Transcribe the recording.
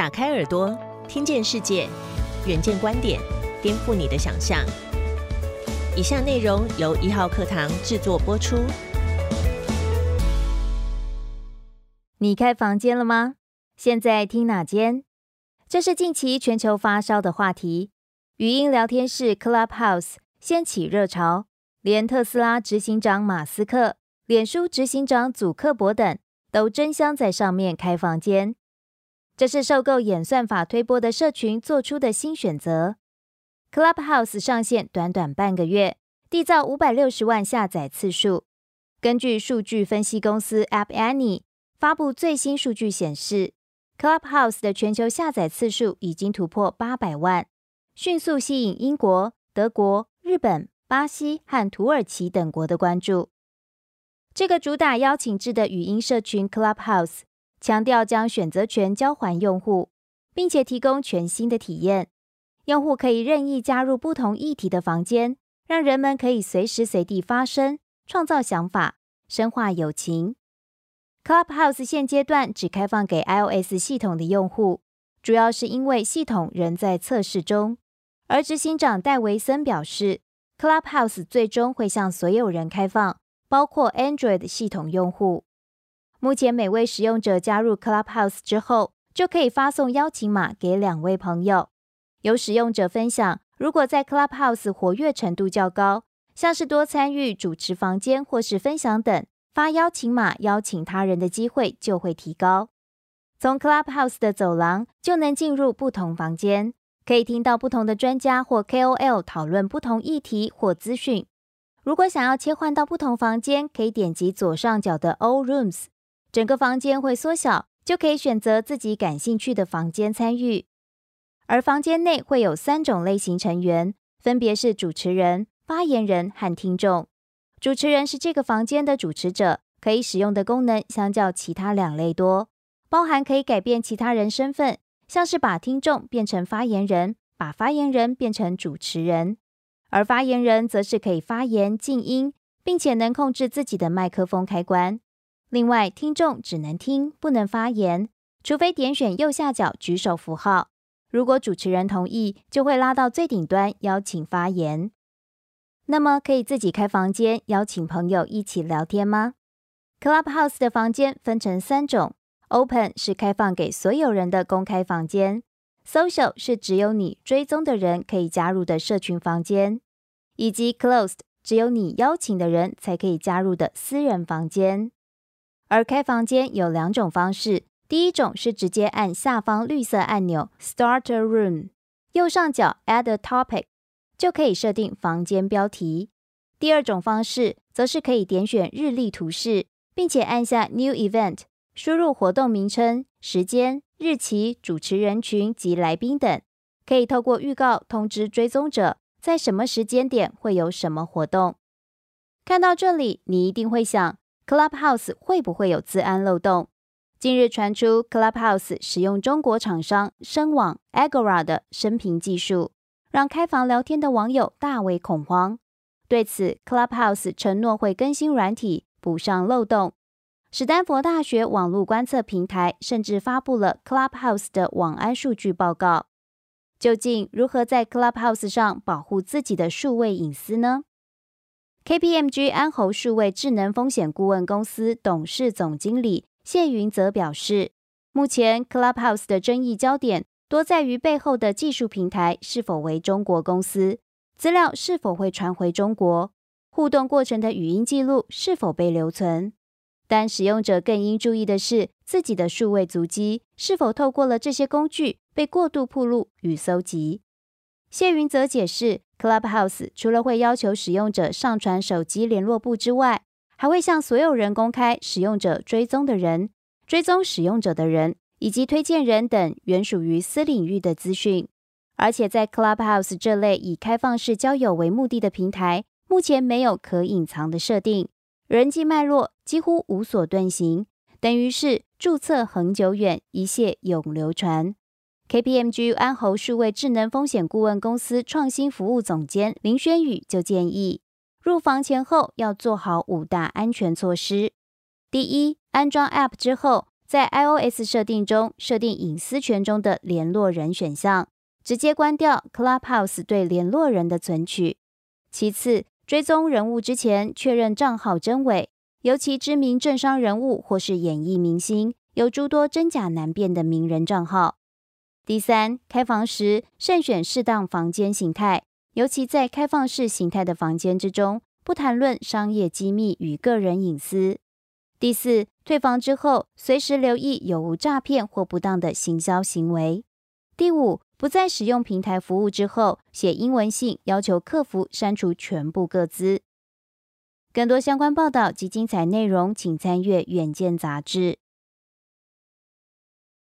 打开耳朵，听见世界，远见观点，颠覆你的想象。以下内容由一号课堂制作播出。你开房间了吗？现在听哪间？这是近期全球发烧的话题。语音聊天室 Clubhouse 掀起热潮，连特斯拉执行长马斯克、脸书执行长祖克伯等都争相在上面开房间。这是受够演算法推波的社群做出的新选择。Clubhouse 上线短短半个月，缔造五百六十万下载次数。根据数据分析公司 App Annie 发布最新数据显示，Clubhouse 的全球下载次数已经突破八百万，迅速吸引英国、德国、日本、巴西和土耳其等国的关注。这个主打邀请制的语音社群 Clubhouse。强调将选择权交还用户，并且提供全新的体验。用户可以任意加入不同议题的房间，让人们可以随时随地发声、创造想法、深化友情。Clubhouse 现阶段只开放给 iOS 系统的用户，主要是因为系统仍在测试中。而执行长戴维森表示，Clubhouse 最终会向所有人开放，包括 Android 系统用户。目前，每位使用者加入 Clubhouse 之后，就可以发送邀请码给两位朋友。有使用者分享，如果在 Clubhouse 活跃程度较高，像是多参与主持房间或是分享等，发邀请码邀请他人的机会就会提高。从 Clubhouse 的走廊就能进入不同房间，可以听到不同的专家或 KOL 讨论不同议题或资讯。如果想要切换到不同房间，可以点击左上角的 All Rooms。整个房间会缩小，就可以选择自己感兴趣的房间参与。而房间内会有三种类型成员，分别是主持人、发言人和听众。主持人是这个房间的主持者，可以使用的功能相较其他两类多，包含可以改变其他人身份，像是把听众变成发言人，把发言人变成主持人。而发言人则是可以发言、静音，并且能控制自己的麦克风开关。另外，听众只能听，不能发言，除非点选右下角举手符号。如果主持人同意，就会拉到最顶端邀请发言。那么，可以自己开房间，邀请朋友一起聊天吗？Clubhouse 的房间分成三种：Open 是开放给所有人的公开房间；Social 是只有你追踪的人可以加入的社群房间；以及 Closed 只有你邀请的人才可以加入的私人房间。而开房间有两种方式，第一种是直接按下方绿色按钮 Start a Room，右上角 Add a Topic 就可以设定房间标题。第二种方式则是可以点选日历图示，并且按下 New Event，输入活动名称、时间、日期、主持人群及来宾等，可以透过预告通知追踪者在什么时间点会有什么活动。看到这里，你一定会想。Clubhouse 会不会有自安漏洞？近日传出 Clubhouse 使用中国厂商声网 Agora 的声频技术，让开房聊天的网友大为恐慌。对此，Clubhouse 承诺会更新软体，补上漏洞。史丹佛大学网络观测平台甚至发布了 Clubhouse 的网安数据报告。究竟如何在 Clubhouse 上保护自己的数位隐私呢？KPMG 安侯数位智能风险顾问公司董事总经理谢云则表示，目前 Clubhouse 的争议焦点多在于背后的技术平台是否为中国公司，资料是否会传回中国，互动过程的语音记录是否被留存。但使用者更应注意的是，自己的数位足迹是否透过了这些工具被过度铺露与搜集。谢云则解释。Clubhouse 除了会要求使用者上传手机联络簿之外，还会向所有人公开使用者追踪的人、追踪使用者的人以及推荐人等原属于私领域的资讯。而且在 Clubhouse 这类以开放式交友为目的的平台，目前没有可隐藏的设定，人际脉络几乎无所遁形，等于是注册恒久远，一切永流传。KPMG 安侯数位智能风险顾问公司创新服务总监林轩宇就建议，入房前后要做好五大安全措施。第一，安装 App 之后，在 iOS 设定中设定隐私权中的联络人选项，直接关掉 Clubhouse 对联络人的存取。其次，追踪人物之前确认账号真伪，尤其知名政商人物或是演艺明星，有诸多真假难辨的名人账号。第三，开房时慎选适当房间形态，尤其在开放式形态的房间之中，不谈论商业机密与个人隐私。第四，退房之后，随时留意有无诈骗或不当的行销行为。第五，不再使用平台服务之后，写英文信要求客服删除全部个资。更多相关报道及精彩内容，请参阅《远见》杂志。